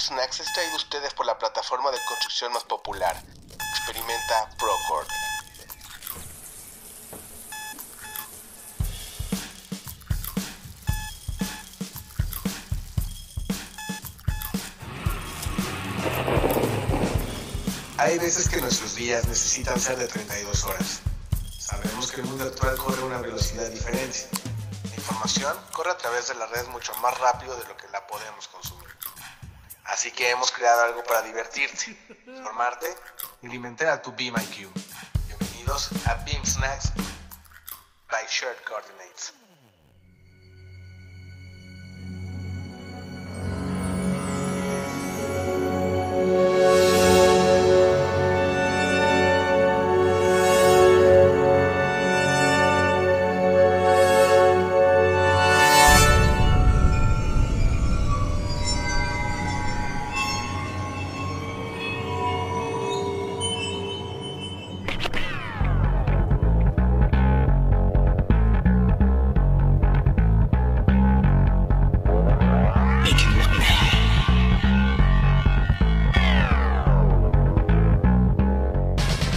Snacks es traído a ustedes por la plataforma de construcción más popular. Experimenta Procore. Hay veces que nuestros días necesitan ser de 32 horas. Sabemos que el mundo actual corre a una velocidad diferente. La información corre a través de la red mucho más rápido de lo que la podemos consumir. Así que hemos creado algo para divertirte, formarte y alimentar a tu Beam IQ. Bienvenidos a Beam Snacks by Shared Coordinates.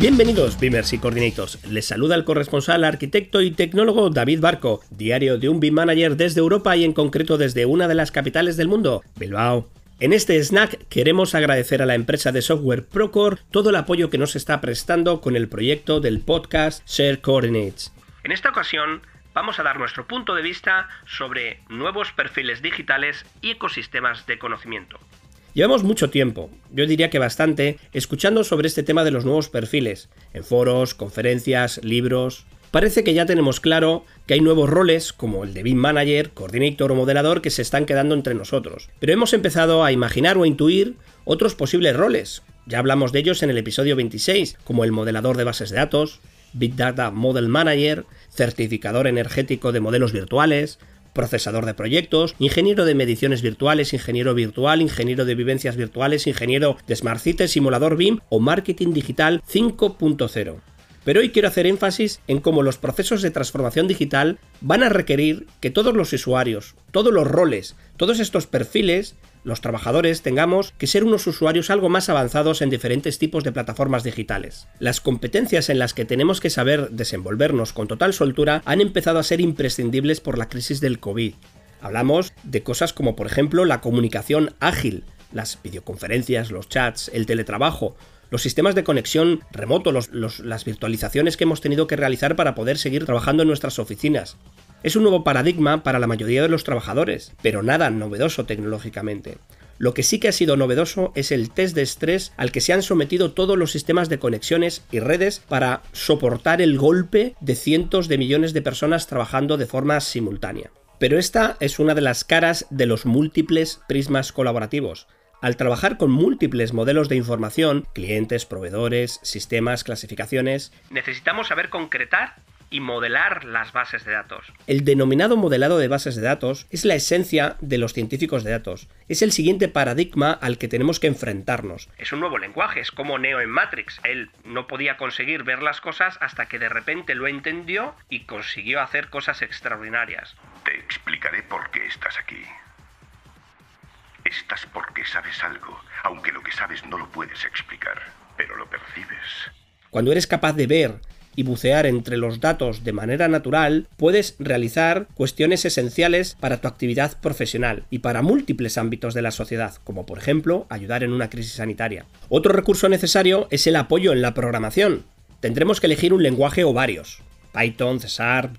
Bienvenidos, Beamers y Coordinators. Les saluda el corresponsal, arquitecto y tecnólogo David Barco, diario de un Beam Manager desde Europa y en concreto desde una de las capitales del mundo, Bilbao. En este snack queremos agradecer a la empresa de software Procore todo el apoyo que nos está prestando con el proyecto del podcast Share Coordinates. En esta ocasión vamos a dar nuestro punto de vista sobre nuevos perfiles digitales y ecosistemas de conocimiento. Llevamos mucho tiempo, yo diría que bastante, escuchando sobre este tema de los nuevos perfiles, en foros, conferencias, libros. Parece que ya tenemos claro que hay nuevos roles, como el de Beam Manager, Coordinator o Modelador, que se están quedando entre nosotros. Pero hemos empezado a imaginar o intuir otros posibles roles. Ya hablamos de ellos en el episodio 26, como el modelador de bases de datos, Big Data Model Manager, certificador energético de modelos virtuales, procesador de proyectos, ingeniero de mediciones virtuales, ingeniero virtual, ingeniero de vivencias virtuales, ingeniero de Smart Cities, simulador BIM o marketing digital 5.0. Pero hoy quiero hacer énfasis en cómo los procesos de transformación digital van a requerir que todos los usuarios, todos los roles, todos estos perfiles los trabajadores tengamos que ser unos usuarios algo más avanzados en diferentes tipos de plataformas digitales. Las competencias en las que tenemos que saber desenvolvernos con total soltura han empezado a ser imprescindibles por la crisis del COVID. Hablamos de cosas como por ejemplo la comunicación ágil, las videoconferencias, los chats, el teletrabajo, los sistemas de conexión remoto, las virtualizaciones que hemos tenido que realizar para poder seguir trabajando en nuestras oficinas. Es un nuevo paradigma para la mayoría de los trabajadores, pero nada novedoso tecnológicamente. Lo que sí que ha sido novedoso es el test de estrés al que se han sometido todos los sistemas de conexiones y redes para soportar el golpe de cientos de millones de personas trabajando de forma simultánea. Pero esta es una de las caras de los múltiples prismas colaborativos. Al trabajar con múltiples modelos de información, clientes, proveedores, sistemas, clasificaciones, necesitamos saber concretar y modelar las bases de datos. El denominado modelado de bases de datos es la esencia de los científicos de datos. Es el siguiente paradigma al que tenemos que enfrentarnos. Es un nuevo lenguaje, es como Neo en Matrix. Él no podía conseguir ver las cosas hasta que de repente lo entendió y consiguió hacer cosas extraordinarias. Te explicaré por qué estás aquí. Estás porque sabes algo, aunque lo que sabes no lo puedes explicar, pero lo percibes. Cuando eres capaz de ver y bucear entre los datos de manera natural, puedes realizar cuestiones esenciales para tu actividad profesional y para múltiples ámbitos de la sociedad, como por ejemplo ayudar en una crisis sanitaria. Otro recurso necesario es el apoyo en la programación. Tendremos que elegir un lenguaje o varios. Python, C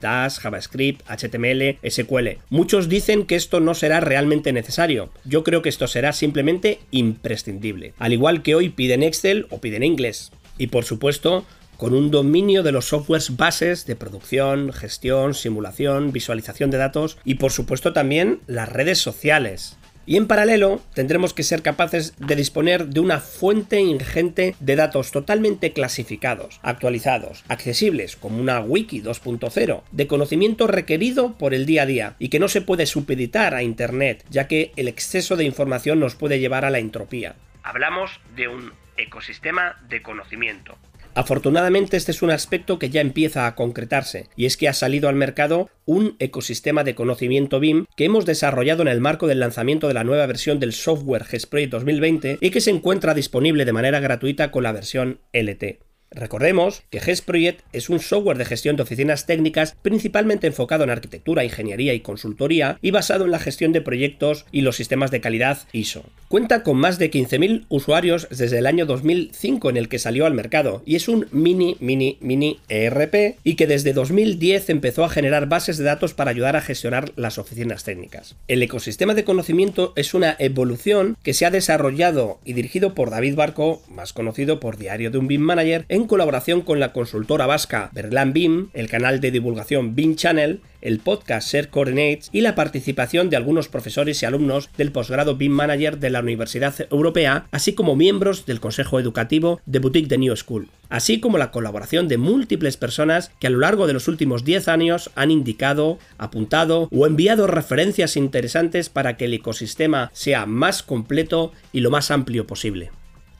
Dash, JavaScript, HTML, SQL. Muchos dicen que esto no será realmente necesario. Yo creo que esto será simplemente imprescindible. Al igual que hoy piden Excel o piden inglés. Y por supuesto, con un dominio de los softwares bases de producción, gestión, simulación, visualización de datos y por supuesto también las redes sociales. Y en paralelo tendremos que ser capaces de disponer de una fuente ingente de datos totalmente clasificados, actualizados, accesibles como una wiki 2.0, de conocimiento requerido por el día a día y que no se puede supeditar a Internet, ya que el exceso de información nos puede llevar a la entropía. Hablamos de un ecosistema de conocimiento, Afortunadamente este es un aspecto que ya empieza a concretarse, y es que ha salido al mercado un ecosistema de conocimiento BIM que hemos desarrollado en el marco del lanzamiento de la nueva versión del software GESPROJECT 2020 y que se encuentra disponible de manera gratuita con la versión LT. Recordemos que GES Project es un software de gestión de oficinas técnicas principalmente enfocado en arquitectura, ingeniería y consultoría y basado en la gestión de proyectos y los sistemas de calidad ISO. Cuenta con más de 15.000 usuarios desde el año 2005 en el que salió al mercado y es un mini, mini, mini ERP y que desde 2010 empezó a generar bases de datos para ayudar a gestionar las oficinas técnicas. El ecosistema de conocimiento es una evolución que se ha desarrollado y dirigido por David Barco, más conocido por Diario de un BIM Manager, en colaboración con la consultora vasca Berlan BIM, el canal de divulgación BIM Channel, el podcast Share Coordinates y la participación de algunos profesores y alumnos del posgrado BIM Manager de la Universidad Europea, así como miembros del Consejo Educativo de Boutique de New School, así como la colaboración de múltiples personas que a lo largo de los últimos 10 años han indicado, apuntado o enviado referencias interesantes para que el ecosistema sea más completo y lo más amplio posible.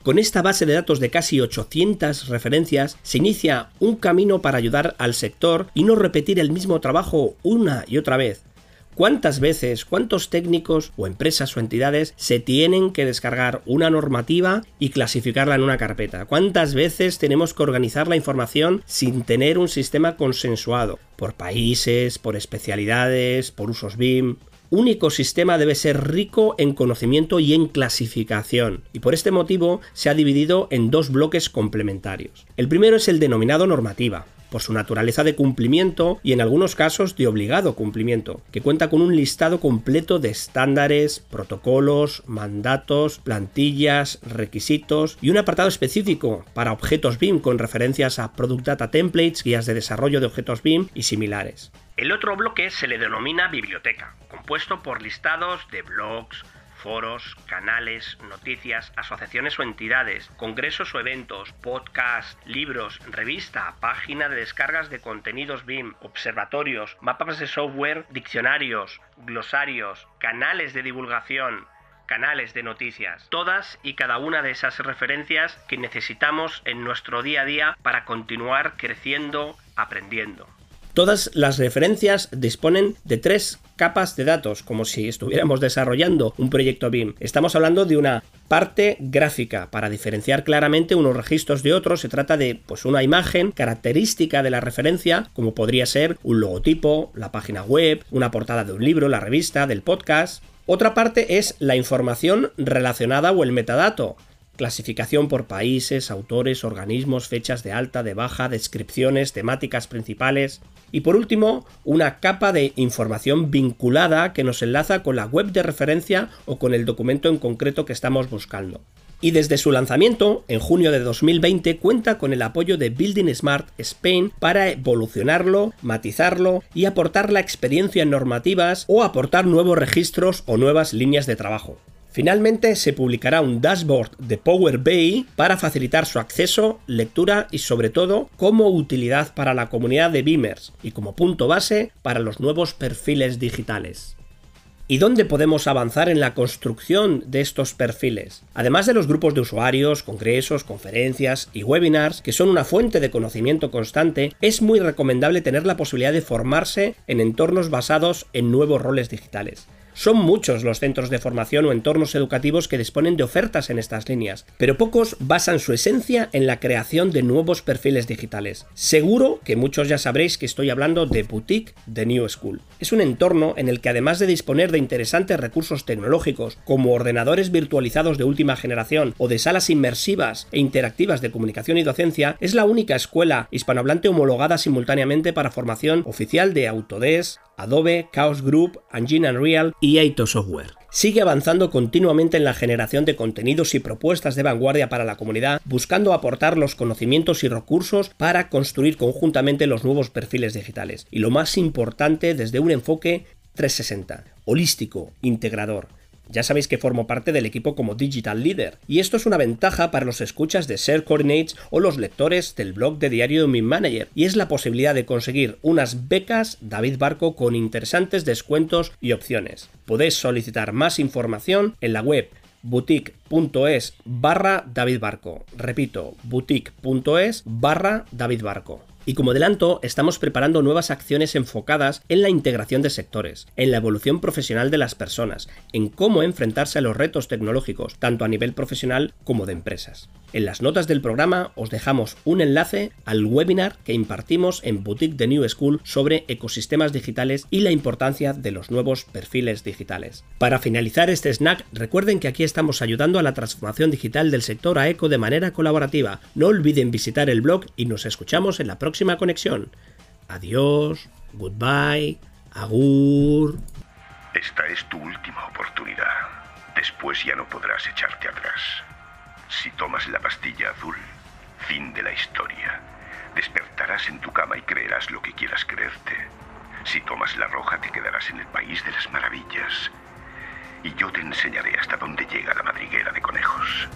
Con esta base de datos de casi 800 referencias se inicia un camino para ayudar al sector y no repetir el mismo trabajo una y otra vez. ¿Cuántas veces, cuántos técnicos o empresas o entidades se tienen que descargar una normativa y clasificarla en una carpeta? ¿Cuántas veces tenemos que organizar la información sin tener un sistema consensuado? Por países, por especialidades, por usos BIM un ecosistema debe ser rico en conocimiento y en clasificación, y por este motivo se ha dividido en dos bloques complementarios. El primero es el denominado normativa, por su naturaleza de cumplimiento y en algunos casos de obligado cumplimiento, que cuenta con un listado completo de estándares, protocolos, mandatos, plantillas, requisitos y un apartado específico para objetos BIM con referencias a Product Data Templates, guías de desarrollo de objetos BIM y similares. El otro bloque se le denomina biblioteca, compuesto por listados de blogs, foros, canales, noticias, asociaciones o entidades, congresos o eventos, podcasts, libros, revista, página de descargas de contenidos BIM, observatorios, mapas de software, diccionarios, glosarios, canales de divulgación, canales de noticias, todas y cada una de esas referencias que necesitamos en nuestro día a día para continuar creciendo, aprendiendo. Todas las referencias disponen de tres capas de datos, como si estuviéramos desarrollando un proyecto BIM. Estamos hablando de una parte gráfica para diferenciar claramente unos registros de otros. Se trata de pues, una imagen característica de la referencia, como podría ser un logotipo, la página web, una portada de un libro, la revista, del podcast. Otra parte es la información relacionada o el metadato, clasificación por países, autores, organismos, fechas de alta, de baja, descripciones, temáticas principales y por último una capa de información vinculada que nos enlaza con la web de referencia o con el documento en concreto que estamos buscando. Y desde su lanzamiento, en junio de 2020, cuenta con el apoyo de Building Smart Spain para evolucionarlo, matizarlo y aportar la experiencia en normativas o aportar nuevos registros o nuevas líneas de trabajo. Finalmente se publicará un dashboard de Power BI para facilitar su acceso, lectura y sobre todo como utilidad para la comunidad de Beamers y como punto base para los nuevos perfiles digitales. ¿Y dónde podemos avanzar en la construcción de estos perfiles? Además de los grupos de usuarios, congresos, conferencias y webinars, que son una fuente de conocimiento constante, es muy recomendable tener la posibilidad de formarse en entornos basados en nuevos roles digitales. Son muchos los centros de formación o entornos educativos que disponen de ofertas en estas líneas, pero pocos basan su esencia en la creación de nuevos perfiles digitales. Seguro que muchos ya sabréis que estoy hablando de Boutique de New School. Es un entorno en el que además de disponer de interesantes recursos tecnológicos como ordenadores virtualizados de última generación o de salas inmersivas e interactivas de comunicación y docencia, es la única escuela hispanohablante homologada simultáneamente para formación oficial de Autodesk, Adobe, Chaos Group, Engine Unreal y Aito Software. Sigue avanzando continuamente en la generación de contenidos y propuestas de vanguardia para la comunidad, buscando aportar los conocimientos y recursos para construir conjuntamente los nuevos perfiles digitales. Y lo más importante desde un enfoque 360, holístico, integrador ya sabéis que formo parte del equipo como Digital Leader, y esto es una ventaja para los escuchas de Share Coordinates o los lectores del blog de Diario de Mi Manager, y es la posibilidad de conseguir unas becas David Barco con interesantes descuentos y opciones. Podéis solicitar más información en la web boutique.es barra David Barco. Repito, boutique.es barra David Barco. Y como adelanto, estamos preparando nuevas acciones enfocadas en la integración de sectores, en la evolución profesional de las personas, en cómo enfrentarse a los retos tecnológicos, tanto a nivel profesional como de empresas. En las notas del programa os dejamos un enlace al webinar que impartimos en Boutique de New School sobre ecosistemas digitales y la importancia de los nuevos perfiles digitales. Para finalizar este snack, recuerden que aquí estamos ayudando a la transformación digital del sector AECO de manera colaborativa. No olviden visitar el blog y nos escuchamos en la próxima conexión. Adiós, goodbye, agur. Esta es tu última oportunidad. Después ya no podrás echarte atrás. Si tomas la pastilla azul, fin de la historia. Despertarás en tu cama y creerás lo que quieras creerte. Si tomas la roja, te quedarás en el país de las maravillas. Y yo te enseñaré hasta dónde llega la madriguera de conejos.